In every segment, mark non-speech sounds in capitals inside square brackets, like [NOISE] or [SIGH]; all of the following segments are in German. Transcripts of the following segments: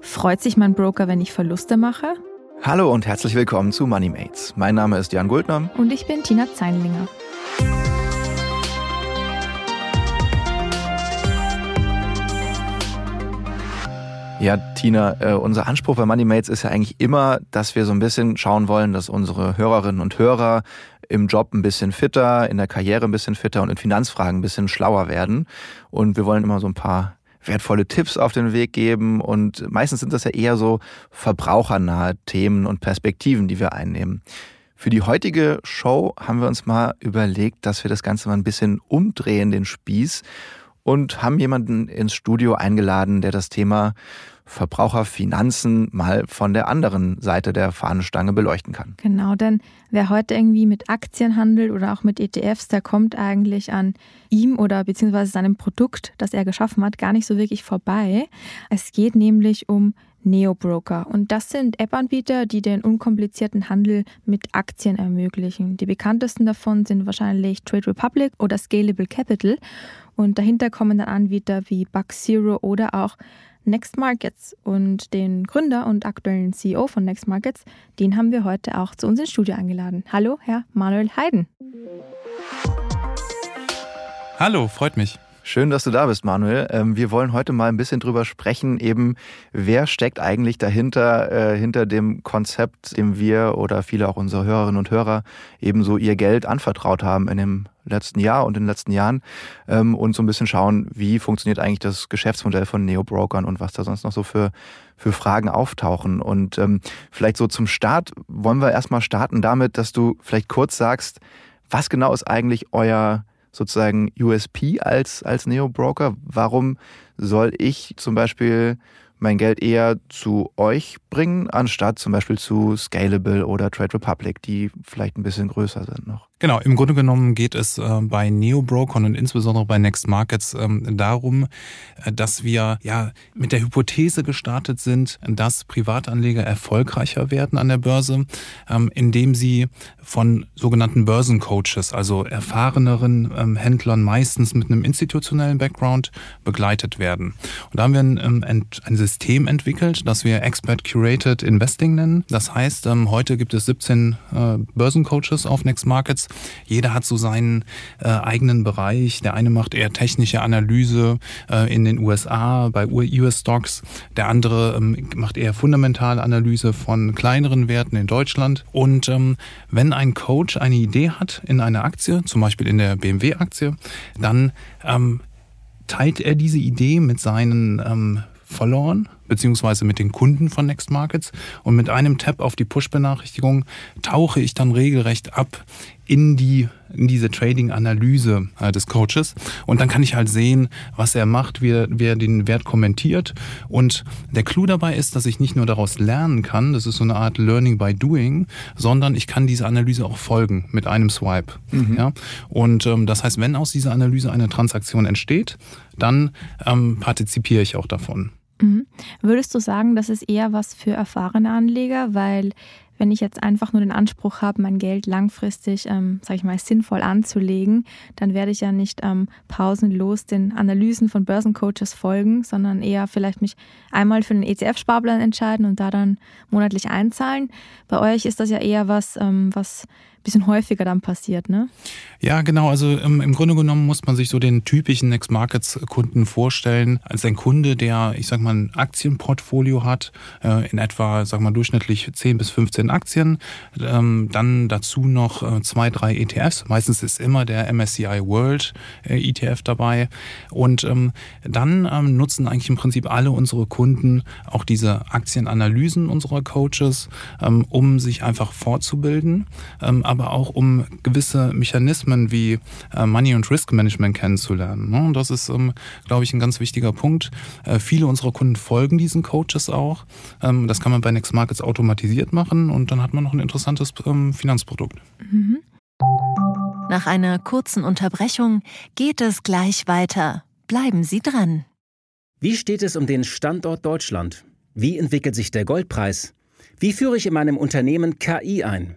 Freut sich mein Broker, wenn ich Verluste mache? Hallo und herzlich willkommen zu MoneyMates. Mein Name ist Jan Guldner. Und ich bin Tina Zeinlinger. Ja, Tina, äh, unser Anspruch bei MoneyMates ist ja eigentlich immer, dass wir so ein bisschen schauen wollen, dass unsere Hörerinnen und Hörer im Job ein bisschen fitter, in der Karriere ein bisschen fitter und in Finanzfragen ein bisschen schlauer werden. Und wir wollen immer so ein paar wertvolle Tipps auf den Weg geben. Und meistens sind das ja eher so verbrauchernahe Themen und Perspektiven, die wir einnehmen. Für die heutige Show haben wir uns mal überlegt, dass wir das Ganze mal ein bisschen umdrehen, den Spieß, und haben jemanden ins Studio eingeladen, der das Thema Verbraucherfinanzen mal von der anderen Seite der Fahnenstange beleuchten kann. Genau, denn wer heute irgendwie mit Aktien handelt oder auch mit ETFs, der kommt eigentlich an ihm oder beziehungsweise seinem Produkt, das er geschaffen hat, gar nicht so wirklich vorbei. Es geht nämlich um Neobroker. Und das sind App-Anbieter, die den unkomplizierten Handel mit Aktien ermöglichen. Die bekanntesten davon sind wahrscheinlich Trade Republic oder Scalable Capital. Und dahinter kommen dann Anbieter wie Buck Zero oder auch Next Markets. Und den Gründer und aktuellen CEO von Next Markets, den haben wir heute auch zu uns ins Studio eingeladen. Hallo, Herr Manuel Heiden. Hallo, freut mich. Schön, dass du da bist, Manuel. Ähm, wir wollen heute mal ein bisschen drüber sprechen, eben wer steckt eigentlich dahinter, äh, hinter dem Konzept, dem wir oder viele auch unsere Hörerinnen und Hörer ebenso ihr Geld anvertraut haben in dem letzten Jahr und in den letzten Jahren ähm, und so ein bisschen schauen, wie funktioniert eigentlich das Geschäftsmodell von Neo-Brokern und was da sonst noch so für, für Fragen auftauchen. Und ähm, vielleicht so zum Start wollen wir erstmal starten damit, dass du vielleicht kurz sagst, was genau ist eigentlich euer sozusagen USP als, als Neo-Broker? Warum soll ich zum Beispiel mein Geld eher zu euch bringen, anstatt zum Beispiel zu Scalable oder Trade Republic, die vielleicht ein bisschen größer sind noch? Genau, im Grunde genommen geht es äh, bei Neo-Brokern und insbesondere bei Next Markets ähm, darum, äh, dass wir ja mit der Hypothese gestartet sind, dass Privatanleger erfolgreicher werden an der Börse, ähm, indem sie von sogenannten Börsencoaches, also erfahreneren ähm, Händlern meistens mit einem institutionellen Background begleitet werden. Und da haben wir ein, ähm, ein System entwickelt, das wir Expert Curated Investing nennen. Das heißt, ähm, heute gibt es 17 äh, Börsencoaches auf Next Markets jeder hat so seinen äh, eigenen Bereich. Der eine macht eher technische Analyse äh, in den USA bei US-Stocks. Der andere ähm, macht eher fundamentale Analyse von kleineren Werten in Deutschland. Und ähm, wenn ein Coach eine Idee hat in einer Aktie, zum Beispiel in der BMW-Aktie, dann ähm, teilt er diese Idee mit seinen ähm, Followern beziehungsweise mit den Kunden von Next Markets und mit einem Tab auf die Push-Benachrichtigung tauche ich dann regelrecht ab in die in diese Trading-Analyse äh, des Coaches und dann kann ich halt sehen, was er macht, wie er, wie er den Wert kommentiert und der Clou dabei ist, dass ich nicht nur daraus lernen kann, das ist so eine Art Learning by Doing, sondern ich kann diese Analyse auch folgen mit einem Swipe. Mhm. Ja? Und ähm, das heißt, wenn aus dieser Analyse eine Transaktion entsteht, dann ähm, partizipiere ich auch davon. Mhm. Würdest du sagen, das ist eher was für erfahrene Anleger, weil wenn ich jetzt einfach nur den Anspruch habe, mein Geld langfristig, ähm, sage ich mal, sinnvoll anzulegen, dann werde ich ja nicht ähm, pausenlos den Analysen von Börsencoaches folgen, sondern eher vielleicht mich einmal für einen ETF-Sparplan entscheiden und da dann monatlich einzahlen. Bei euch ist das ja eher was, ähm, was bisschen häufiger dann passiert, ne? Ja, genau. Also im, im Grunde genommen muss man sich so den typischen Next Markets Kunden vorstellen als ein Kunde, der, ich sag mal, ein Aktienportfolio hat, äh, in etwa, sag mal, durchschnittlich 10 bis 15 Aktien, ähm, dann dazu noch äh, zwei, drei ETFs. Meistens ist immer der MSCI World äh, ETF dabei. Und ähm, dann ähm, nutzen eigentlich im Prinzip alle unsere Kunden auch diese Aktienanalysen unserer Coaches, ähm, um sich einfach fortzubilden. Ähm, aber auch um gewisse Mechanismen wie äh, Money- und Risk-Management kennenzulernen. Ne? Und das ist, ähm, glaube ich, ein ganz wichtiger Punkt. Äh, viele unserer Kunden folgen diesen Coaches auch. Ähm, das kann man bei Next Markets automatisiert machen und dann hat man noch ein interessantes Finanzprodukt. Mhm. Nach einer kurzen Unterbrechung geht es gleich weiter. Bleiben Sie dran. Wie steht es um den Standort Deutschland? Wie entwickelt sich der Goldpreis? Wie führe ich in meinem Unternehmen KI ein?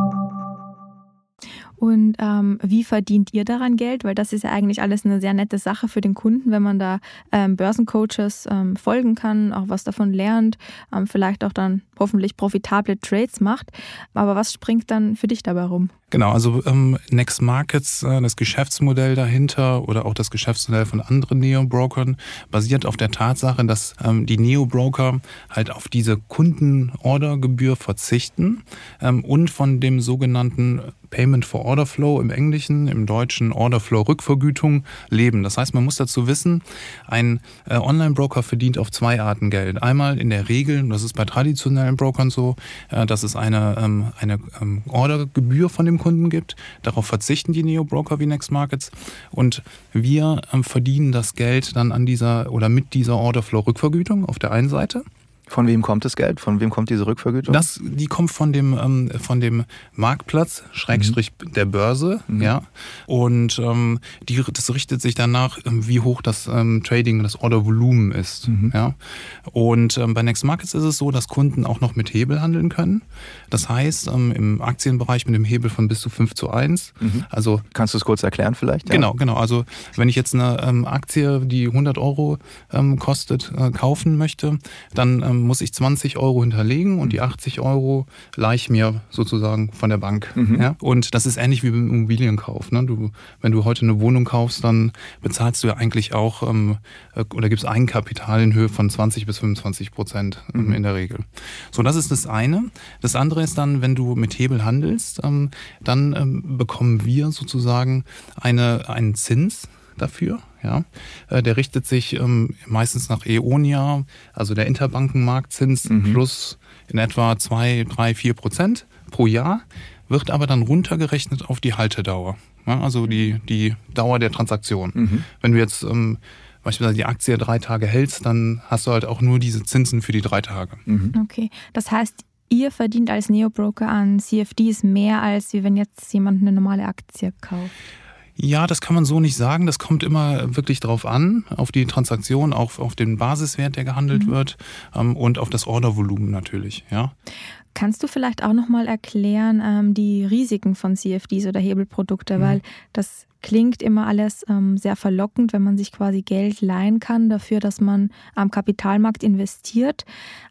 Und ähm, wie verdient ihr daran Geld? Weil das ist ja eigentlich alles eine sehr nette Sache für den Kunden, wenn man da ähm, Börsencoaches ähm, folgen kann, auch was davon lernt, ähm, vielleicht auch dann hoffentlich profitable Trades macht. Aber was springt dann für dich dabei rum? Genau, also ähm, Next Markets, äh, das Geschäftsmodell dahinter oder auch das Geschäftsmodell von anderen Neo-Brokern basiert auf der Tatsache, dass ähm, die Neo-Broker halt auf diese Kundenordergebühr verzichten und von dem sogenannten Payment for Order Flow im Englischen, im Deutschen Order Flow Rückvergütung leben. Das heißt, man muss dazu wissen, ein äh, Online-Broker verdient auf zwei Arten Geld. Einmal in der Regel, das ist bei traditionellen Brokern so, äh, dass es eine, ähm, eine ähm, Ordergebühr von dem Kunden gibt. Darauf verzichten die Neo-Broker wie Next Markets. Und wir ähm, verdienen das Geld dann an dieser oder mit dieser Orderflow-Rückvergütung auf der einen Seite. Von wem kommt das Geld? Von wem kommt diese Rückvergütung? Das, die kommt von dem, ähm, von dem Marktplatz, Schrägstrich mhm. der Börse, mhm. ja. Und ähm, die, das richtet sich danach, ähm, wie hoch das ähm, Trading, das Ordervolumen ist. Mhm. Ja. Und ähm, bei Next Markets ist es so, dass Kunden auch noch mit Hebel handeln können. Das heißt, ähm, im Aktienbereich mit dem Hebel von bis zu 5 zu 1. Mhm. Also, Kannst du es kurz erklären vielleicht? Ja? Genau, genau. Also wenn ich jetzt eine Aktie, die 100 Euro kostet, äh, kaufen möchte, dann muss ich 20 Euro hinterlegen und die 80 mhm. Euro leih ich mir sozusagen von der Bank. Mhm. Ja? Und das ist ähnlich wie beim Immobilienkauf. Ne? Du, wenn du heute eine Wohnung kaufst, dann bezahlst du ja eigentlich auch ähm, äh, oder gibst Eigenkapital in Höhe von 20 bis 25 Prozent ähm, mhm. in der Regel. So, das ist das eine. Das andere ist dann, wenn du mit Hebel handelst, ähm, dann ähm, bekommen wir sozusagen eine, einen Zins dafür. Ja, äh, der richtet sich ähm, meistens nach EONIA, also der Interbankenmarktzins mhm. plus in etwa zwei, drei, vier Prozent pro Jahr, wird aber dann runtergerechnet auf die Haltedauer. Ja, also die, die Dauer der Transaktion. Mhm. Wenn du jetzt ähm, beispielsweise die Aktie drei Tage hältst, dann hast du halt auch nur diese Zinsen für die drei Tage. Mhm. Okay, das heißt, ihr verdient als Neobroker an CFDs mehr, als wenn jetzt jemand eine normale Aktie kauft? Ja, das kann man so nicht sagen. Das kommt immer wirklich drauf an, auf die Transaktion, auch auf den Basiswert, der gehandelt mhm. wird ähm, und auf das Ordervolumen natürlich. Ja. Kannst du vielleicht auch nochmal erklären ähm, die Risiken von CFDs oder Hebelprodukte, mhm. weil das klingt immer alles ähm, sehr verlockend, wenn man sich quasi Geld leihen kann dafür, dass man am Kapitalmarkt investiert.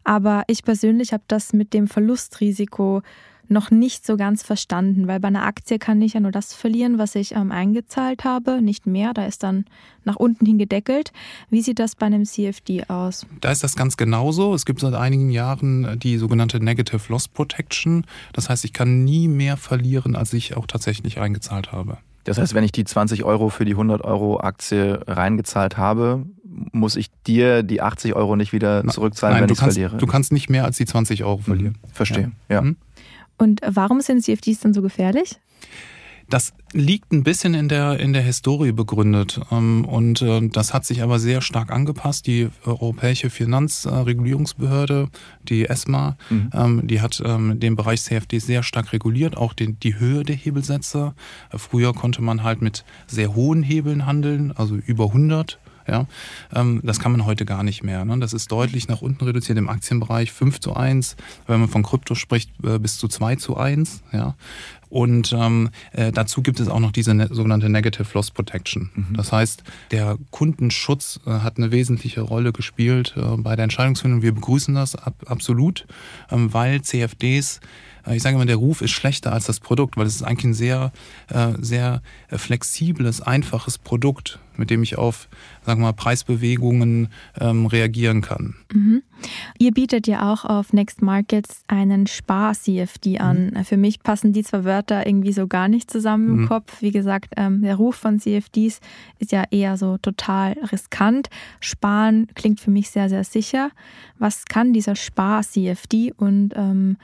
Aber ich persönlich habe das mit dem Verlustrisiko noch nicht so ganz verstanden, weil bei einer Aktie kann ich ja nur das verlieren, was ich ähm, eingezahlt habe, nicht mehr. Da ist dann nach unten hin gedeckelt. Wie sieht das bei einem CFD aus? Da ist das ganz genauso. Es gibt seit einigen Jahren äh, die sogenannte Negative Loss Protection. Das heißt, ich kann nie mehr verlieren, als ich auch tatsächlich eingezahlt habe. Das heißt, wenn ich die 20 Euro für die 100 Euro Aktie reingezahlt habe, muss ich dir die 80 Euro nicht wieder zurückzahlen, Nein, wenn ich verliere? Du kannst nicht mehr als die 20 Euro verlieren. Mhm. Verstehe, ja. ja. Mhm. Und warum sind CFDs dann so gefährlich? Das liegt ein bisschen in der, in der Historie begründet. Ähm, und äh, das hat sich aber sehr stark angepasst. Die Europäische Finanzregulierungsbehörde, die ESMA, mhm. Ähm, die hat ähm, den Bereich CFD sehr stark reguliert, auch den, die Höhe der Hebelsätze. Früher konnte man halt mit sehr hohen Hebeln handeln, also über 100 ja, ähm, das kann man heute gar nicht mehr. Ne? Das ist deutlich nach unten reduziert im Aktienbereich 5 zu 1, wenn man von Krypto spricht, äh, bis zu 2 zu 1. Ja? Und ähm, äh, dazu gibt es auch noch diese ne sogenannte Negative Loss Protection. Mhm. Das heißt, der Kundenschutz äh, hat eine wesentliche Rolle gespielt äh, bei der Entscheidungsfindung. Wir begrüßen das ab absolut, ähm, weil CFDs ich sage immer, der Ruf ist schlechter als das Produkt, weil es ist eigentlich ein sehr, äh, sehr flexibles, einfaches Produkt, mit dem ich auf, sagen wir mal, Preisbewegungen ähm, reagieren kann. Mhm. Ihr bietet ja auch auf Next Markets einen Spar-CFD an. Mhm. Für mich passen die zwei Wörter irgendwie so gar nicht zusammen im mhm. Kopf. Wie gesagt, ähm, der Ruf von CFDs ist ja eher so total riskant. Sparen klingt für mich sehr, sehr sicher. Was kann dieser Spar-CFD und ähm,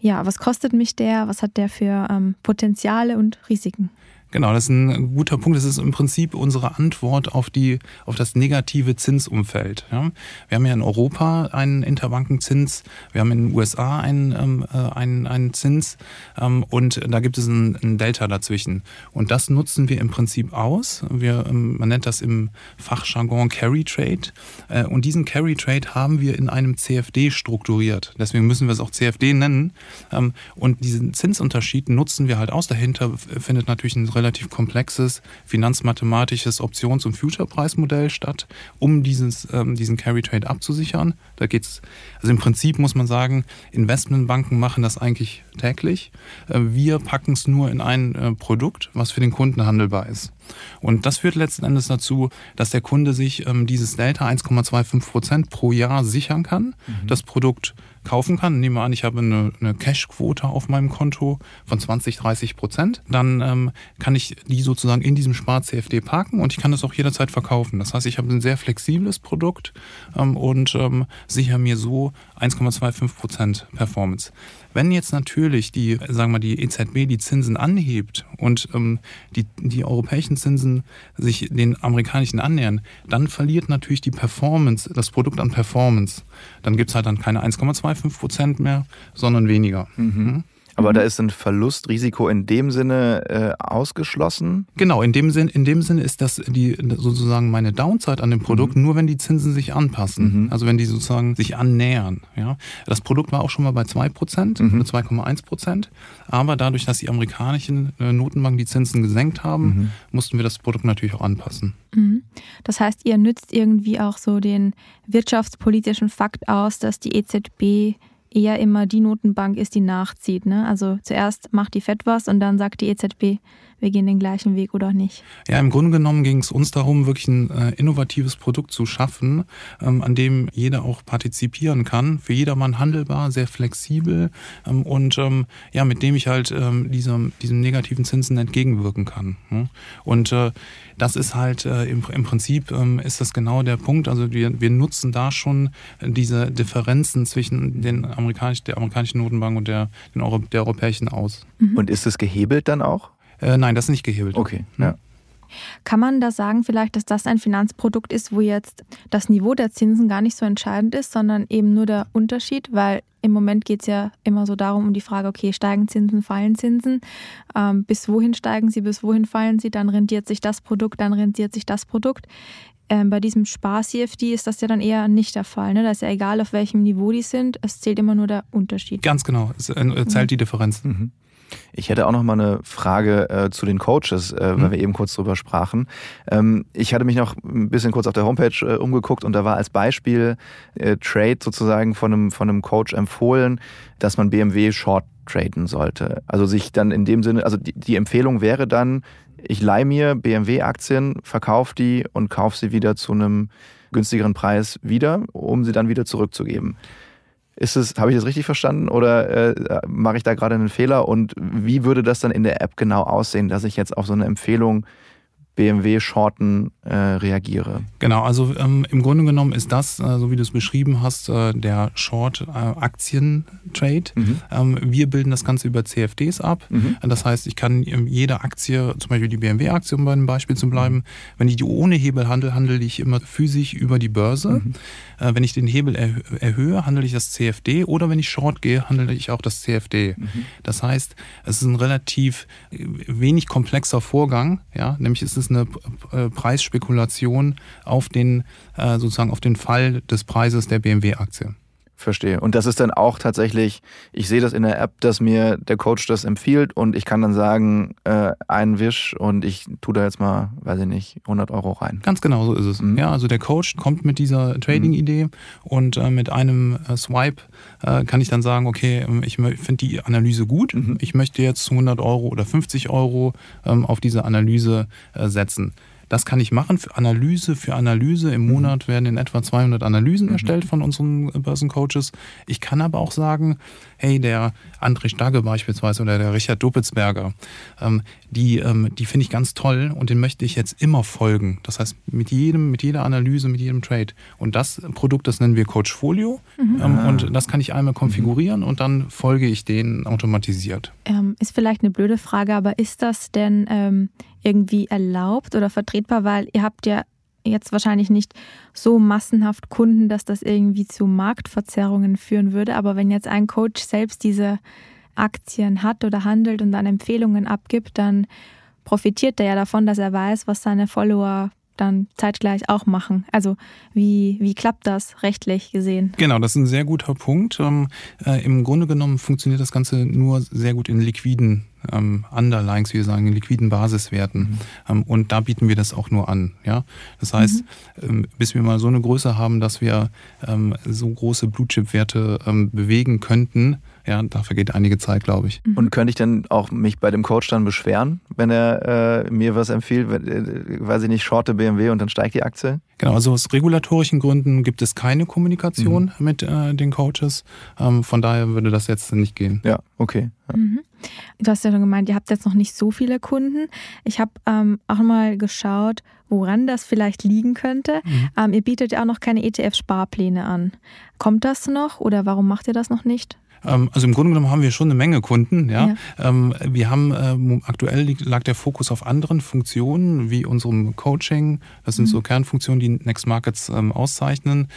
ja, was kostet mich der, was hat der für ähm, Potenziale und Risiken. Genau, das ist ein guter Punkt. Das ist im Prinzip unsere Antwort auf die, auf das negative Zinsumfeld. Ja? Wir haben ja in Europa einen Interbankenzins, wir haben in den USA einen, ähm, äh, einen, einen Zins ähm, und da gibt es ein, ein, Delta dazwischen. Und das nutzen wir im Prinzip aus. Wir, ähm, man nennt das im Fachjargon Carry Trade. Äh, und diesen Carry Trade haben wir in einem CFD strukturiert. Deswegen müssen wir es auch CFD nennen. Ähm, und diesen Zinsunterschied nutzen wir halt aus. Dahinter findet natürlich ein relativ komplexes finanzmathematisches Options- und Future-Preismodell statt, um dieses, ähm, diesen Carry-Trade abzusichern. Da geht's, also im Prinzip muss man sagen, Investmentbanken machen das eigentlich täglich. Äh, wir packen es nur in ein äh, Produkt, was für den Kunden handelbar ist. Und das führt letzten Endes dazu, dass der Kunde sich ähm, dieses Delta 1,25 Prozent pro Jahr sichern kann. Mhm. Das Produkt kaufen kann. Nehmen wir an, ich habe eine, eine Cash-Quote auf meinem Konto von 20, 30 Prozent. Dann ähm, kann ich die sozusagen in diesem Spar-CFD parken und ich kann das auch jederzeit verkaufen. Das heißt, ich habe ein sehr flexibles Produkt ähm, und ähm, sichere mir so 1,25 Prozent Performance. Wenn jetzt natürlich die, sagen wir die EZB die Zinsen anhebt und ähm, die, die europäischen Zinsen sich den amerikanischen annähern, dann verliert natürlich die Performance, das Produkt an Performance. Dann gibt es halt dann keine 1,25 Prozent mehr, sondern weniger. Mhm. Mhm. Aber da ist ein Verlustrisiko in dem Sinne äh, ausgeschlossen? Genau, in dem, Sinn, in dem Sinne ist das die, sozusagen meine Downside an dem Produkt, mhm. nur wenn die Zinsen sich anpassen. Mhm. Also wenn die sozusagen sich annähern. Ja? Das Produkt war auch schon mal bei 2% mhm. oder 2,1%. Aber dadurch, dass die amerikanischen äh, Notenbanken die Zinsen gesenkt haben, mhm. mussten wir das Produkt natürlich auch anpassen. Mhm. Das heißt, ihr nützt irgendwie auch so den wirtschaftspolitischen Fakt aus, dass die EZB eher immer die Notenbank ist, die nachzieht. Ne? Also zuerst macht die FED was und dann sagt die EZB, wir gehen den gleichen Weg oder nicht. Ja, im Grunde genommen ging es uns darum, wirklich ein äh, innovatives Produkt zu schaffen, ähm, an dem jeder auch partizipieren kann, für jedermann handelbar, sehr flexibel ähm, und ähm, ja, mit dem ich halt ähm, diesem, diesem negativen Zinsen entgegenwirken kann. Ne? Und äh, das ist halt äh, im, im Prinzip ähm, ist das genau der Punkt. Also wir, wir nutzen da schon diese Differenzen zwischen den amerikanischen, der amerikanischen Notenbank und der, den Euro, der europäischen aus. Mhm. Und ist es gehebelt dann auch? Äh, nein, das ist nicht gehebelt. Okay, ja. Kann man da sagen, vielleicht, dass das ein Finanzprodukt ist, wo jetzt das Niveau der Zinsen gar nicht so entscheidend ist, sondern eben nur der Unterschied? Weil im Moment geht es ja immer so darum, um die Frage, okay, steigen Zinsen, fallen Zinsen? Ähm, bis wohin steigen sie, bis wohin fallen sie? Dann rentiert sich das Produkt, dann rentiert sich das Produkt. Ähm, bei diesem Spar-CFD ist das ja dann eher nicht der Fall. Ne? Da ist ja egal, auf welchem Niveau die sind, es zählt immer nur der Unterschied. Ganz genau, es äh, zählt mhm. die Differenz. Mhm. Ich hätte auch noch mal eine Frage äh, zu den Coaches, äh, mhm. weil wir eben kurz drüber sprachen. Ähm, ich hatte mich noch ein bisschen kurz auf der Homepage äh, umgeguckt und da war als Beispiel äh, Trade sozusagen von einem, von einem Coach empfohlen, dass man BMW Short traden sollte. Also sich dann in dem Sinne, also die, die Empfehlung wäre dann, ich leihe mir BMW-Aktien, verkaufe die und kaufe sie wieder zu einem günstigeren Preis wieder, um sie dann wieder zurückzugeben. Ist es, habe ich das richtig verstanden oder äh, mache ich da gerade einen Fehler? Und wie würde das dann in der App genau aussehen, dass ich jetzt auf so eine Empfehlung BMW-Shorten äh, reagiere. Genau, also ähm, im Grunde genommen ist das, äh, so wie du es beschrieben hast, äh, der Short-Aktien-Trade. Mhm. Ähm, wir bilden das Ganze über CFDs ab. Mhm. Das heißt, ich kann jede Aktie, zum Beispiel die BMW-Aktie, um bei dem Beispiel zu bleiben, wenn ich die ohne Hebel handle, handle ich immer physisch über die Börse. Mhm. Äh, wenn ich den Hebel erhö erhöhe, handle ich das CFD oder wenn ich Short gehe, handle ich auch das CFD. Mhm. Das heißt, es ist ein relativ äh, wenig komplexer Vorgang, ja, nämlich es eine äh, Preisspekulation auf den, äh, sozusagen auf den Fall des Preises der BMW-Aktie. Verstehe. Und das ist dann auch tatsächlich, ich sehe das in der App, dass mir der Coach das empfiehlt und ich kann dann sagen, äh, einen Wisch und ich tue da jetzt mal, weiß ich nicht, 100 Euro rein. Ganz genau so ist es. Mhm. Ja, also der Coach kommt mit dieser Trading-Idee mhm. und äh, mit einem äh, Swipe äh, kann ich dann sagen, okay, ähm, ich finde die Analyse gut, mhm. ich möchte jetzt 100 Euro oder 50 Euro ähm, auf diese Analyse äh, setzen das kann ich machen für Analyse für Analyse. Im mhm. Monat werden in etwa 200 Analysen mhm. erstellt von unseren Börsencoaches. Ich kann aber auch sagen, hey, der André Stagge beispielsweise oder der Richard Dupitzberger, ähm, die, ähm, die finde ich ganz toll und den möchte ich jetzt immer folgen. Das heißt, mit jedem, mit jeder Analyse, mit jedem Trade. Und das Produkt, das nennen wir Coachfolio. Mhm. Ähm, ah. Und das kann ich einmal konfigurieren und dann folge ich denen automatisiert. Ähm, ist vielleicht eine blöde Frage, aber ist das denn ähm, irgendwie erlaubt oder vertretbar? Weil ihr habt ja jetzt wahrscheinlich nicht so massenhaft Kunden, dass das irgendwie zu Marktverzerrungen führen würde. Aber wenn jetzt ein Coach selbst diese Aktien hat oder handelt und dann Empfehlungen abgibt, dann profitiert er ja davon, dass er weiß, was seine Follower dann zeitgleich auch machen. Also wie, wie klappt das rechtlich gesehen? Genau, das ist ein sehr guter Punkt. Ähm, äh, Im Grunde genommen funktioniert das Ganze nur sehr gut in liquiden ähm, Underlines, wie wir sagen, in liquiden Basiswerten. Mhm. Ähm, und da bieten wir das auch nur an. Ja? Das heißt, mhm. ähm, bis wir mal so eine Größe haben, dass wir ähm, so große Blue-Chip-Werte ähm, bewegen könnten, ja, da vergeht einige Zeit, glaube ich. Und könnte ich dann auch mich bei dem Coach dann beschweren, wenn er äh, mir was empfiehlt, äh, weiß ich nicht, shorte BMW und dann steigt die Aktie? Genau, also aus regulatorischen Gründen gibt es keine Kommunikation mhm. mit äh, den Coaches. Ähm, von daher würde das jetzt nicht gehen. Ja, okay. Ja. Mhm. Du hast ja schon gemeint, ihr habt jetzt noch nicht so viele Kunden. Ich habe ähm, auch mal geschaut, woran das vielleicht liegen könnte. Mhm. Ähm, ihr bietet ja auch noch keine ETF-Sparpläne an. Kommt das noch oder warum macht ihr das noch nicht? Ähm, also im Grunde genommen haben wir schon eine Menge Kunden. Ja. ja. Ähm, wir haben ähm, aktuell lag der Fokus auf anderen Funktionen wie unserem Coaching. Das sind mhm. so Kernfunktionen, die Next Markets auszeichnen.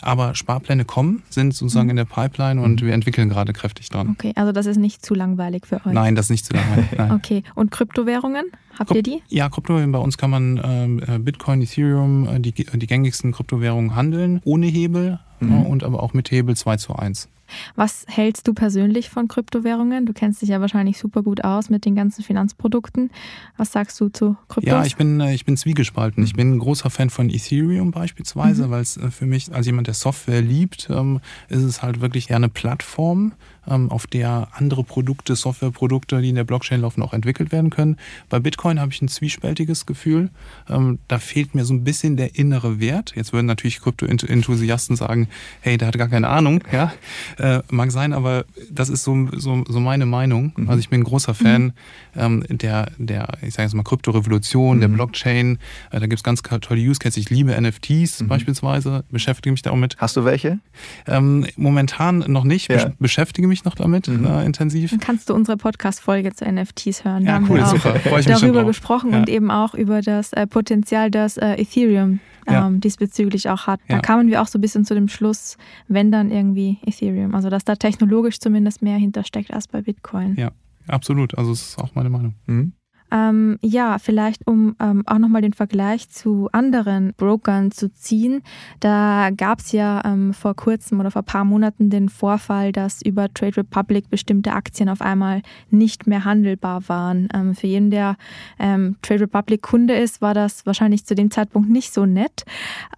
aber Sparpläne kommen, sind sozusagen mhm. in der Pipeline und mhm. wir entwickeln gerade kräftig dran. Okay, also das ist nicht zu langweilig für euch. Nein, das ist nicht zu langweilig. [LAUGHS] okay, und Kryptowährungen? Habt ihr die? Ja, Kryptowährungen. Bei uns kann man äh, Bitcoin, Ethereum, äh, die, die gängigsten Kryptowährungen handeln, ohne Hebel mhm. und aber auch mit Hebel 2 zu 1. Was hältst du persönlich von Kryptowährungen? Du kennst dich ja wahrscheinlich super gut aus mit den ganzen Finanzprodukten. Was sagst du zu Kryptos? Ja, ich bin, äh, ich bin zwiegespalten. Ich bin ein großer Fan von Ethereum beispielsweise, mhm. weil es äh, für mich als jemand, der Software liebt, ähm, ist es halt wirklich eher eine Plattform, auf der andere Produkte, Softwareprodukte, die in der Blockchain laufen, auch entwickelt werden können. Bei Bitcoin habe ich ein zwiespältiges Gefühl. Ähm, da fehlt mir so ein bisschen der innere Wert. Jetzt würden natürlich Krypto-Enthusiasten sagen, hey, der hat gar keine Ahnung. Ja, äh, mag sein, aber das ist so, so, so meine Meinung. Mhm. Also ich bin ein großer Fan mhm. ähm, der, der, ich sage jetzt mal, Kryptorevolution, mhm. der Blockchain. Äh, da gibt es ganz tolle Use Cases. Ich liebe NFTs mhm. beispielsweise, beschäftige mich da auch mit. Hast du welche? Ähm, momentan noch nicht, ja. beschäftige mich noch damit mhm. äh, intensiv. Dann kannst du unsere Podcast-Folge zu NFTs hören. Da ja, cool, super. Freue ich mich darüber gesprochen ja. und eben auch über das äh, Potenzial, das äh, Ethereum ja. ähm, diesbezüglich auch hat. Da ja. kamen wir auch so ein bisschen zu dem Schluss, wenn dann irgendwie Ethereum. Also dass da technologisch zumindest mehr hintersteckt als bei Bitcoin. Ja, absolut. Also das ist auch meine Meinung. Mhm. Ähm, ja, vielleicht um ähm, auch nochmal den Vergleich zu anderen Brokern zu ziehen. Da gab es ja ähm, vor kurzem oder vor ein paar Monaten den Vorfall, dass über Trade Republic bestimmte Aktien auf einmal nicht mehr handelbar waren. Ähm, für jeden, der ähm, Trade Republic Kunde ist, war das wahrscheinlich zu dem Zeitpunkt nicht so nett.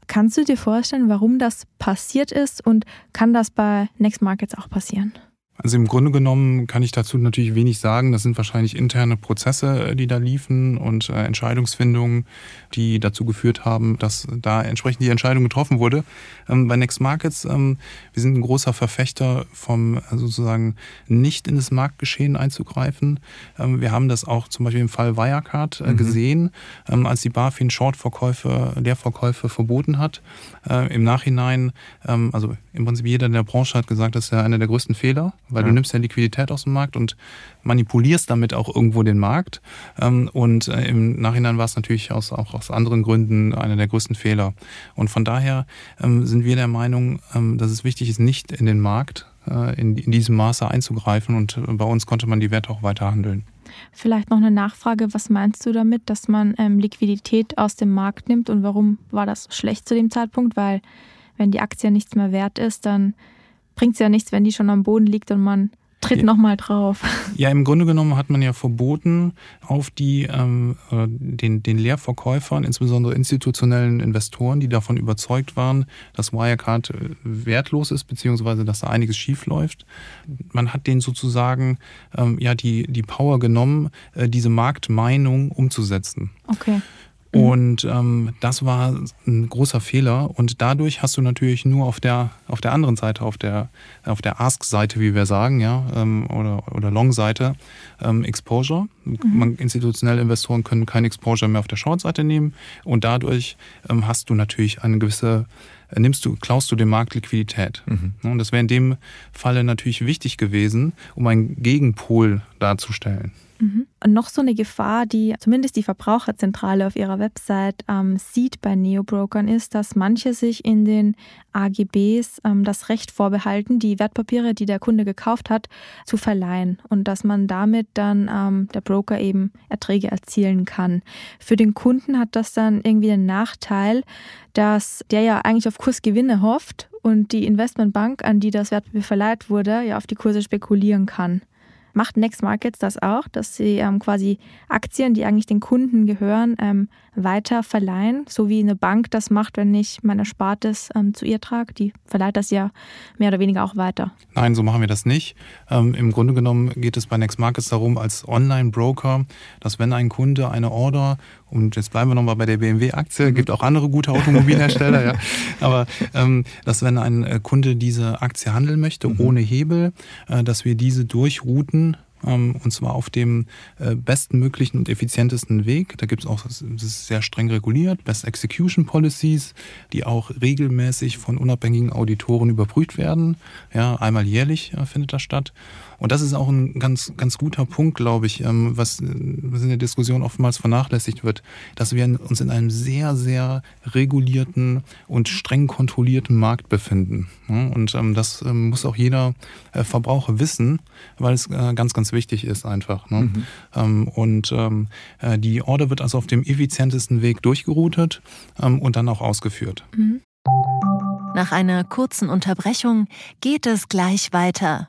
Kannst du dir vorstellen, warum das passiert ist und kann das bei Next Markets auch passieren? Also im Grunde genommen kann ich dazu natürlich wenig sagen. Das sind wahrscheinlich interne Prozesse, äh, die da liefen und äh, Entscheidungsfindungen, die dazu geführt haben, dass da entsprechend die Entscheidung getroffen wurde. Ähm, bei Next Markets, ähm, wir sind ein großer Verfechter vom also sozusagen nicht in das Marktgeschehen einzugreifen. Ähm, wir haben das auch zum Beispiel im Fall Wirecard äh, mhm. gesehen, als die BaFin Short-Verkäufe, Leerverkäufe verboten hat. Äh, Im Nachhinein, also im Prinzip jeder in der Branche hat gesagt, das ist ja einer der größten Fehler weil ja. du nimmst ja Liquidität aus dem Markt und manipulierst damit auch irgendwo den Markt. Ähm, und äh, im Nachhinein war es natürlich aus, auch aus anderen Gründen einer der größten Fehler. Und von daher ähm, sind wir der Meinung, ähm, dass es wichtig ist, nicht in den Markt äh, in, in diesem Maße einzugreifen. Und äh, bei uns konnte man die Werte auch weiter handeln. Vielleicht noch eine Nachfrage, was meinst du damit, dass man ähm, Liquidität aus dem Markt nimmt und warum war das schlecht zu dem Zeitpunkt? Weil wenn die Aktie nichts mehr wert ist, dann bringt es ja nichts, wenn die schon am Boden liegt und man tritt ja. nochmal drauf. [LAUGHS] Ja, im Grunde genommen hat man ja verboten, auf die, ähm, äh, den, den Leerverkäufern, insbesondere institutionellen Investoren, die davon überzeugt waren, dass Wirecard äh, wertlos ist, beziehungsweise dass da einiges schief läuft. Man hat denen sozusagen ähm, ja, die, die Power genommen, äh, diese Marktmeinung umzusetzen. Okay. Mhm. Und ähm, das war ein großer Fehler. Und dadurch hast du natürlich nur auf der, auf der anderen Seite, auf der, auf der Ask-Seite, wie wir sagen, ja, ähm, oder, oder Long-Seite, ähm, Exposure. Mhm. Man, institutionelle Investoren können kein Exposure mehr auf der Short-Seite nehmen. Und dadurch ähm, hast du natürlich eine gewisse nimmst du, klaust du dem Markt Liquidität. Mhm. Und das wäre in dem Falle natürlich wichtig gewesen, um einen Gegenpol darzustellen. Mhm. Und noch so eine Gefahr, die zumindest die Verbraucherzentrale auf ihrer Website ähm, sieht bei Neobrokern, ist, dass manche sich in den AGBs ähm, das Recht vorbehalten, die Wertpapiere, die der Kunde gekauft hat, zu verleihen und dass man damit dann ähm, der Broker eben Erträge erzielen kann. Für den Kunden hat das dann irgendwie den Nachteil, dass der ja eigentlich auf Kursgewinne hofft und die Investmentbank, an die das Wertpapier verleiht wurde, ja auf die Kurse spekulieren kann macht Next Markets das auch, dass sie ähm, quasi Aktien, die eigentlich den Kunden gehören, ähm, weiter verleihen, so wie eine Bank das macht, wenn ich mein Erspartes ähm, zu ihr trage. Die verleiht das ja mehr oder weniger auch weiter. Nein, so machen wir das nicht. Ähm, Im Grunde genommen geht es bei Next Markets darum, als Online-Broker, dass wenn ein Kunde eine Order und jetzt bleiben wir nochmal bei der BMW-Aktie, mhm. gibt auch andere gute Automobilhersteller, ja. Aber ähm, dass wenn ein äh, Kunde diese Aktie handeln möchte, mhm. ohne Hebel, äh, dass wir diese durchrouten und zwar auf dem äh, bestmöglichen und effizientesten Weg. Da gibt es auch, das ist sehr streng reguliert, Best Execution Policies, die auch regelmäßig von unabhängigen Auditoren überprüft werden. Ja, einmal jährlich äh, findet das statt. Und das ist auch ein ganz, ganz guter Punkt, glaube ich, ähm, was, was in der Diskussion oftmals vernachlässigt wird, dass wir uns in einem sehr, sehr regulierten und streng kontrollierten Markt befinden. Und ähm, das ähm, muss auch jeder äh, Verbraucher wissen, weil es äh, ganz, ganz wichtig ist einfach. Ne? Mhm. Und äh, die Order wird also auf dem effizientesten Weg durchgeroutet und dann auch ausgeführt. Mhm. Nach einer kurzen Unterbrechung geht es gleich weiter.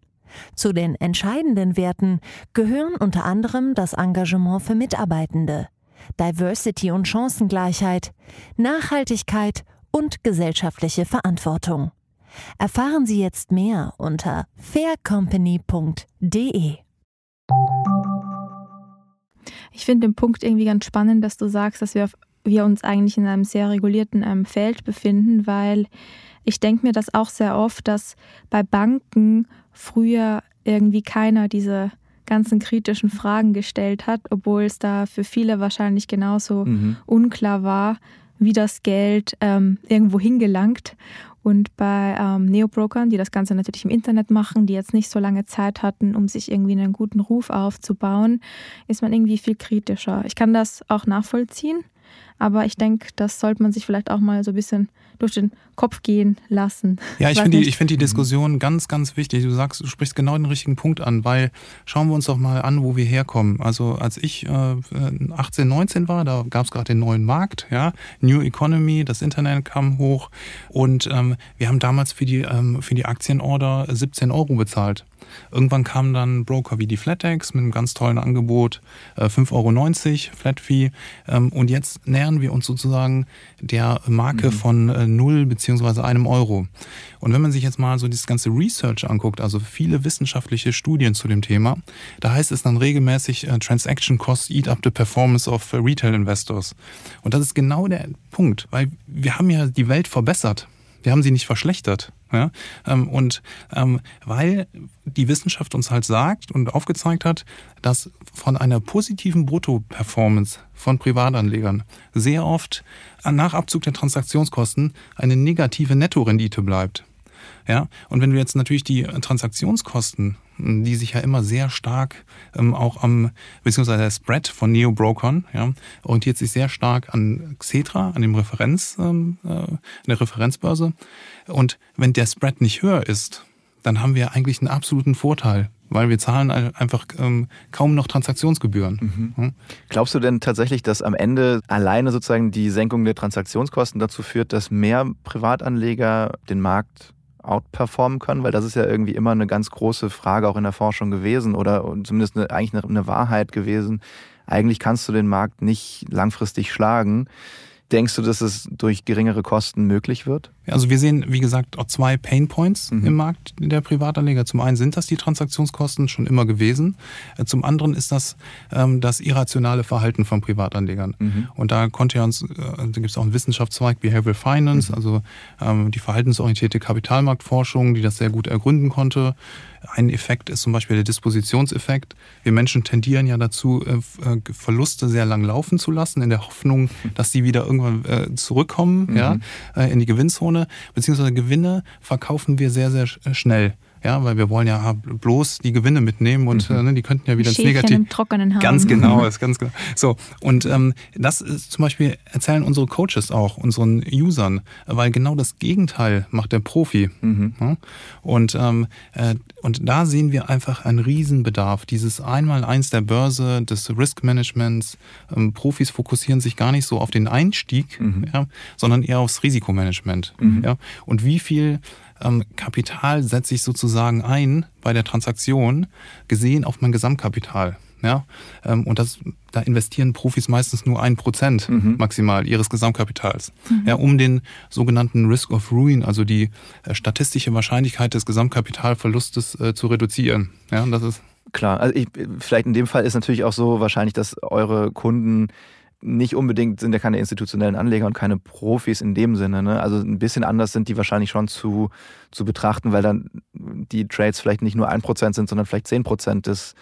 Zu den entscheidenden Werten gehören unter anderem das Engagement für Mitarbeitende, Diversity und Chancengleichheit, Nachhaltigkeit und gesellschaftliche Verantwortung. Erfahren Sie jetzt mehr unter faircompany.de. Ich finde den Punkt irgendwie ganz spannend, dass du sagst, dass wir, wir uns eigentlich in einem sehr regulierten ähm, Feld befinden, weil ich denke mir das auch sehr oft, dass bei Banken früher irgendwie keiner diese ganzen kritischen Fragen gestellt hat, obwohl es da für viele wahrscheinlich genauso mhm. unklar war, wie das Geld ähm, irgendwo hingelangt. Und bei ähm, Neobrokern, die das Ganze natürlich im Internet machen, die jetzt nicht so lange Zeit hatten, um sich irgendwie einen guten Ruf aufzubauen, ist man irgendwie viel kritischer. Ich kann das auch nachvollziehen, aber ich denke, das sollte man sich vielleicht auch mal so ein bisschen durch den Kopf gehen lassen. Ja, ich finde die, find die Diskussion ganz, ganz wichtig. Du sagst, du sprichst genau den richtigen Punkt an, weil schauen wir uns doch mal an, wo wir herkommen. Also als ich äh, 18, 19 war, da gab es gerade den neuen Markt, ja, New Economy, das Internet kam hoch und ähm, wir haben damals für die, ähm, für die Aktienorder 17 Euro bezahlt. Irgendwann kamen dann Broker wie die FlatEx mit einem ganz tollen Angebot, äh, 5,90 Euro Flat Fee. Ähm, und jetzt nähern wir uns sozusagen der Marke mhm. von äh, 0 bzw. einem Euro. Und wenn man sich jetzt mal so dieses ganze Research anguckt, also viele wissenschaftliche Studien zu dem Thema, da heißt es dann regelmäßig, äh, Transaction Costs eat up the performance of uh, Retail Investors. Und das ist genau der Punkt, weil wir haben ja die Welt verbessert. Wir haben sie nicht verschlechtert. Ja? Ähm, und ähm, weil die Wissenschaft uns halt sagt und aufgezeigt hat, dass von einer positiven Brutto-Performance von Privatanlegern sehr oft nach Abzug der Transaktionskosten eine negative Nettorendite bleibt. Ja, und wenn du jetzt natürlich die Transaktionskosten, die sich ja immer sehr stark ähm, auch am, beziehungsweise der Spread von Neo-Brokern, ja, orientiert sich sehr stark an Xetra, an dem Referenz, ähm, äh, der Referenzbörse. Und wenn der Spread nicht höher ist, dann haben wir eigentlich einen absoluten Vorteil weil wir zahlen einfach ähm, kaum noch Transaktionsgebühren. Mhm. Glaubst du denn tatsächlich, dass am Ende alleine sozusagen die Senkung der Transaktionskosten dazu führt, dass mehr Privatanleger den Markt outperformen können? Weil das ist ja irgendwie immer eine ganz große Frage auch in der Forschung gewesen oder zumindest eine, eigentlich eine, eine Wahrheit gewesen. Eigentlich kannst du den Markt nicht langfristig schlagen. Denkst du, dass es durch geringere Kosten möglich wird? Also wir sehen, wie gesagt, auch zwei Pain Points mhm. im Markt der Privatanleger. Zum einen sind das die Transaktionskosten schon immer gewesen. Äh, zum anderen ist das ähm, das irrationale Verhalten von Privatanlegern. Mhm. Und da konnte ja uns, äh, da gibt es auch einen Wissenschaftszweig Behavioral Finance, mhm. also ähm, die verhaltensorientierte Kapitalmarktforschung, die das sehr gut ergründen konnte. Ein Effekt ist zum Beispiel der Dispositionseffekt. Wir Menschen tendieren ja dazu, äh, äh, Verluste sehr lang laufen zu lassen, in der Hoffnung, dass sie wieder irgendwann äh, zurückkommen mhm. ja, in die Gewinnzone. Beziehungsweise Gewinne verkaufen wir sehr, sehr schnell. Ja, weil wir wollen ja bloß die Gewinne mitnehmen und mhm. äh, die könnten ja wieder ins Negative. Im Trockenen haben. Ganz genau, ist ganz genau. So und ähm, das ist zum Beispiel erzählen unsere Coaches auch unseren Usern, weil genau das Gegenteil macht der Profi. Mhm. Ja? Und ähm, äh, und da sehen wir einfach einen Riesenbedarf. Dieses Einmaleins der Börse, des Risk Managements. Ähm, Profis fokussieren sich gar nicht so auf den Einstieg, mhm. ja, sondern eher aufs Risikomanagement. Mhm. Ja. Und wie viel ähm, Kapital setze ich sozusagen ein bei der Transaktion, gesehen auf mein Gesamtkapital. Ja, ähm, und das, da investieren Profis meistens nur ein Prozent mhm. maximal ihres Gesamtkapitals, mhm. ja, um den sogenannten Risk of Ruin, also die äh, statistische Wahrscheinlichkeit des Gesamtkapitalverlustes äh, zu reduzieren. Ja, das ist klar. Also ich, vielleicht in dem Fall ist natürlich auch so wahrscheinlich, dass eure Kunden nicht unbedingt sind ja keine institutionellen Anleger und keine Profis in dem Sinne. Ne? Also ein bisschen anders sind die wahrscheinlich schon zu, zu betrachten, weil dann die Trades vielleicht nicht nur ein Prozent sind, sondern vielleicht zehn Prozent des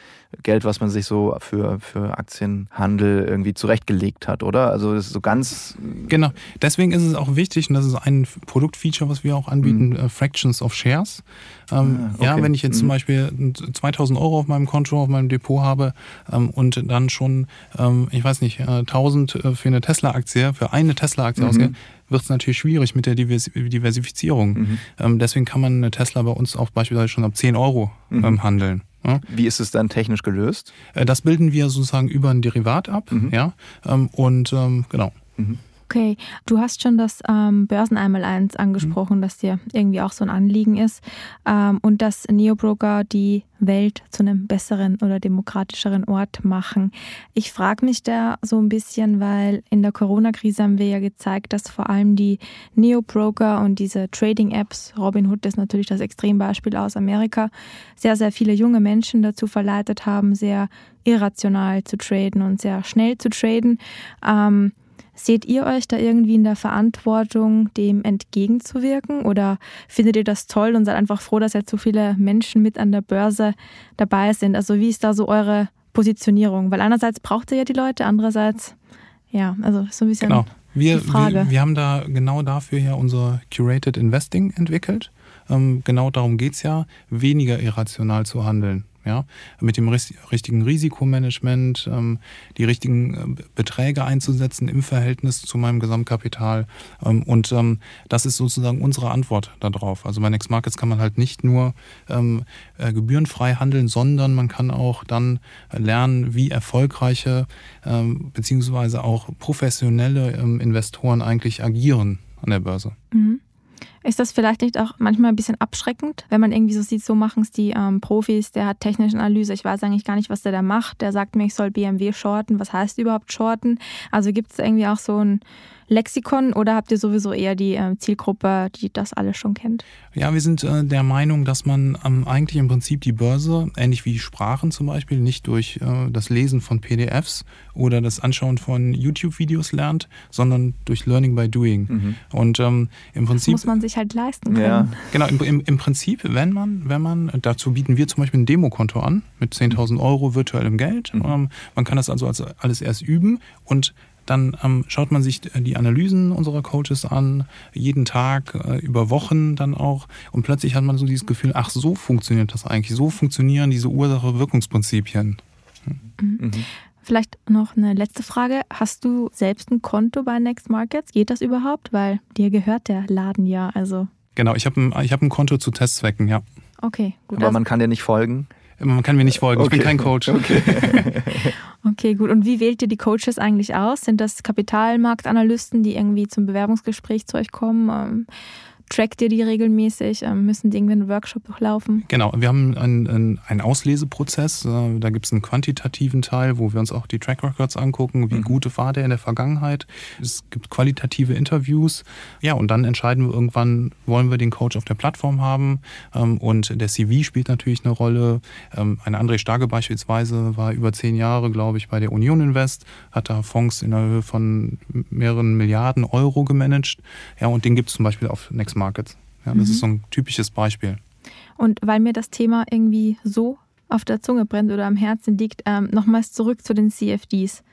Geld, was man sich so für, für Aktienhandel irgendwie zurechtgelegt hat, oder? Also das ist so ganz. Genau. Deswegen ist es auch wichtig, und das ist ein Produktfeature, was wir auch anbieten, mhm. Fractions of Shares. Ähm, ah, okay. Ja, wenn ich jetzt mhm. zum Beispiel 2000 Euro auf meinem Konto, auf meinem Depot habe ähm, und dann schon, ähm, ich weiß nicht, 1000 äh, für eine Tesla-Aktie, für eine Tesla-Aktie mhm. ausgebe, wird es natürlich schwierig mit der Diversifizierung. Mhm. Ähm, deswegen kann man eine Tesla bei uns auch beispielsweise schon ab 10 Euro mhm. ähm, handeln. Ja. Wie ist es dann technisch gelöst? Äh, das bilden wir sozusagen über ein Derivat ab. Mhm. Ja? Ähm, und ähm, genau. Mhm. Okay, du hast schon das ähm, Börsen einmal eins angesprochen, mhm. das dir irgendwie auch so ein Anliegen ist ähm, und dass Neobroker die Welt zu einem besseren oder demokratischeren Ort machen. Ich frage mich da so ein bisschen, weil in der Corona-Krise haben wir ja gezeigt, dass vor allem die Neobroker und diese Trading-Apps, Robinhood ist natürlich das Extrembeispiel aus Amerika, sehr, sehr viele junge Menschen dazu verleitet haben, sehr irrational zu traden und sehr schnell zu traden. Ähm, Seht ihr euch da irgendwie in der Verantwortung, dem entgegenzuwirken? Oder findet ihr das toll und seid einfach froh, dass jetzt so viele Menschen mit an der Börse dabei sind? Also wie ist da so eure Positionierung? Weil einerseits braucht ihr ja die Leute, andererseits, ja, also so ein bisschen genau. wir, die Frage. Wir, wir haben da genau dafür ja unser Curated Investing entwickelt. Ähm, genau darum geht es ja, weniger irrational zu handeln ja, mit dem richtigen Risikomanagement, ähm, die richtigen äh, Beträge einzusetzen im Verhältnis zu meinem Gesamtkapital. Ähm, und ähm, das ist sozusagen unsere Antwort darauf. Also bei Next Markets kann man halt nicht nur äh, gebührenfrei handeln, sondern man kann auch dann lernen, wie erfolgreiche beziehungsweise auch professionelle Investoren eigentlich agieren an der Börse. Mhm. Ist das vielleicht nicht auch manchmal ein bisschen abschreckend, wenn man irgendwie so sieht, so machen es die ähm, Profis, der hat technische Analyse, ich weiß eigentlich gar nicht, was der da macht, der sagt mir, ich soll BMW shorten, was heißt überhaupt shorten? Also gibt es irgendwie auch so ein Lexikon oder habt ihr sowieso eher die äh, Zielgruppe, die das alles schon kennt? Ja, wir sind äh, der Meinung, dass man ähm, eigentlich im Prinzip die Börse, ähnlich wie Sprachen zum Beispiel, nicht durch äh, das Lesen von PDFs oder das Anschauen von YouTube-Videos lernt, sondern durch Learning by Doing. Mhm. Und ähm, im Prinzip. Sich halt leisten können. Ja. Genau, im, im, im, Prinzip, wenn man, wenn man, dazu bieten wir zum Beispiel ein Demokonto an mit 10.000 Euro virtuellem Geld. Mhm. Ähm, man kann das also als alles erst üben und dann ähm, schaut man sich die Analysen unserer Coaches an, jeden Tag, äh, über Wochen dann auch. Und plötzlich hat man so dieses Gefühl, ach, so funktioniert das eigentlich. So funktionieren diese Ursache-Wirkungsprinzipien. Mhm. Mhm. Vielleicht noch eine letzte Frage. Hast du selbst ein Konto bei Next Markets? Geht das überhaupt? Weil dir gehört der Laden ja. Also genau, ich habe ein, hab ein Konto zu Testzwecken, ja. Okay, gut. Aber also man kann dir nicht folgen? Man kann mir nicht folgen, okay. ich bin kein Coach. [LAUGHS] Okay. [LAUGHS] okay, gut. Und wie wählt ihr die Coaches eigentlich aus? Sind das Kapitalmarktanalysten, die irgendwie zum Bewerbungsgespräch zu euch kommen? Trackt ihr die regelmäßig? Ähm, müssen die irgendwie einen Workshop durchlaufen? Genau, wir haben einen, einen Ausleseprozess. Äh, da gibt es einen quantitativen Teil, wo wir uns auch die Track Records angucken, wie mhm. gut war der in der Vergangenheit. Es gibt qualitative Interviews. Ja, und dann entscheiden wir irgendwann, wollen wir den Coach auf der Plattform haben. Ähm, und der CV spielt natürlich eine Rolle. Ähm, ein André Starke beispielsweise war über zehn Jahre, glaube ich, bei der Union Invest, hat da Fonds in der Höhe von mehreren Milliarden Euro gemanagt. Ja, und den gibt es zum Beispiel auf Next Markets. Ja, das mhm. ist so ein typisches Beispiel. Und weil mir das Thema irgendwie so auf der Zunge brennt oder am Herzen liegt, ähm, nochmals zurück zu den CFDs.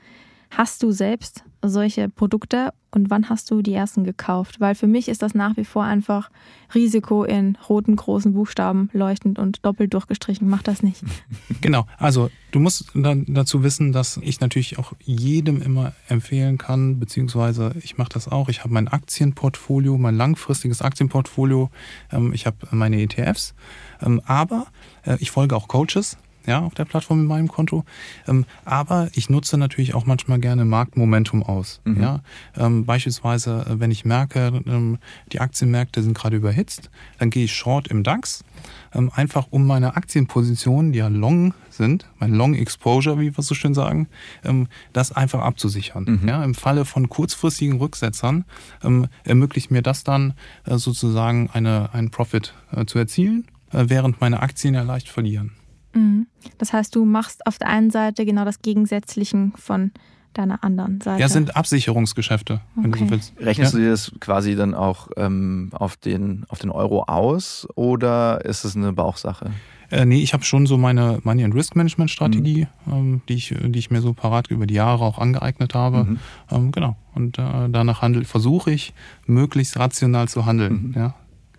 Hast du selbst solche Produkte und wann hast du die ersten gekauft? Weil für mich ist das nach wie vor einfach Risiko in roten großen Buchstaben leuchtend und doppelt durchgestrichen. Mach das nicht. [LAUGHS] Genau. Also du musst dann dazu wissen, dass ich natürlich auch jedem immer empfehlen kann, beziehungsweise ich mache das auch. Ich habe mein Aktienportfolio, mein langfristiges Aktienportfolio. Ähm, ich habe meine ETFs. Ähm, aber äh, ich folge auch Coaches ja, auf der Plattform in meinem Konto. Ähm, aber ich nutze natürlich auch manchmal gerne Marktmomentum aus. Mhm. Ja? Ähm, beispielsweise, äh, wenn ich merke, ähm, die Aktienmärkte sind gerade überhitzt, dann gehe ich short im DAX, ähm, einfach um meine Aktienpositionen, die ja long sind, mein Long Exposure, wie wir so schön sagen, ähm, das einfach abzusichern. Mhm. Ja? Im Falle von kurzfristigen Rücksetzern ähm, ermöglicht mir das dann äh, sozusagen eine, einen Profit äh, zu erzielen, äh, während meine Aktien ja leicht verlieren. Mhm. Das heißt, du machst auf der einen Seite genau das Gegensätzliche von deiner anderen Seite. Ja, sind Absicherungsgeschäfte, wenn okay. du so willst. Rechnest ja. du dir das quasi dann auch ähm, auf, den, auf den Euro aus oder ist es eine Bauchsache? Äh, nee, ich habe schon so meine Money- and Risk-Management-Strategie, mhm. ähm, die, ich, die ich mir so parat über die Jahre auch angeeignet habe. Mhm. Ähm, genau. Und äh, danach handel, versuche ich, möglichst rational zu handeln. Mhm. Ja?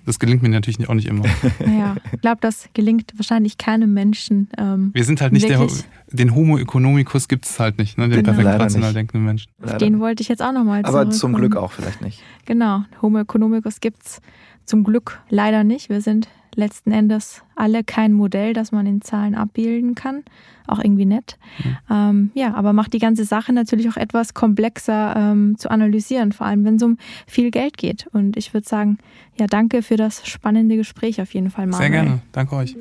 Das gelingt mir natürlich auch nicht immer. [LAUGHS] Ja, ich glaube, das gelingt wahrscheinlich keinem Menschen. Ähm, Wir sind halt nicht der, den Homo economicus gibt es halt nicht, ne? den genau. perfekt rational denkenden Menschen. Auf den wollte ich jetzt auch nochmal Aber zum Glück auch vielleicht nicht. Genau, Homo economicus gibt es zum Glück leider nicht. Wir sind letzten Endes alle kein Modell, das man in Zahlen abbilden kann. Auch irgendwie nett. Mhm. Ähm, ja, aber macht die ganze Sache natürlich auch etwas komplexer ähm, zu analysieren, vor allem wenn es um viel Geld geht. Und ich würde sagen, ja, danke für das spannende Gespräch auf jeden Fall, Manuel. Sehr gerne. Danke euch.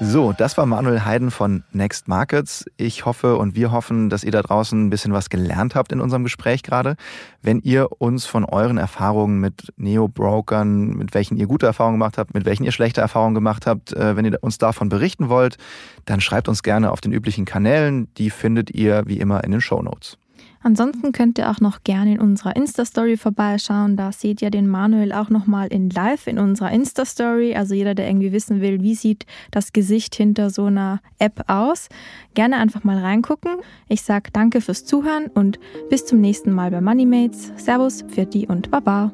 So, das war Manuel Heiden von Next Markets. Ich hoffe und wir hoffen, dass ihr da draußen ein bisschen was gelernt habt in unserem Gespräch gerade. Wenn ihr uns von euren Erfahrungen mit Neo-Brokern, mit welchen ihr gute Erfahrungen gemacht habt, mit welchen ihr schlechte Erfahrungen gemacht habt, äh, wenn ihr uns davon berichten wollt, dann schreibt uns gerne auf den üblichen Kanälen. Die findet ihr wie immer in den Show Notes. Ansonsten könnt ihr auch noch gerne in unserer Insta-Story vorbeischauen. Da seht ihr den Manuel auch nochmal in live in unserer Insta-Story. Also jeder, der irgendwie wissen will, wie sieht das Gesicht hinter so einer App aus, gerne einfach mal reingucken. Ich sage danke fürs Zuhören und bis zum nächsten Mal bei Moneymates. Servus, Pfirti und Baba.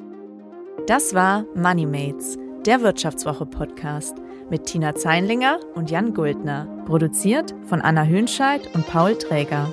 Das war Moneymates, der Wirtschaftswoche-Podcast mit Tina Zeinlinger und Jan Guldner. Produziert von Anna Hönscheid und Paul Träger.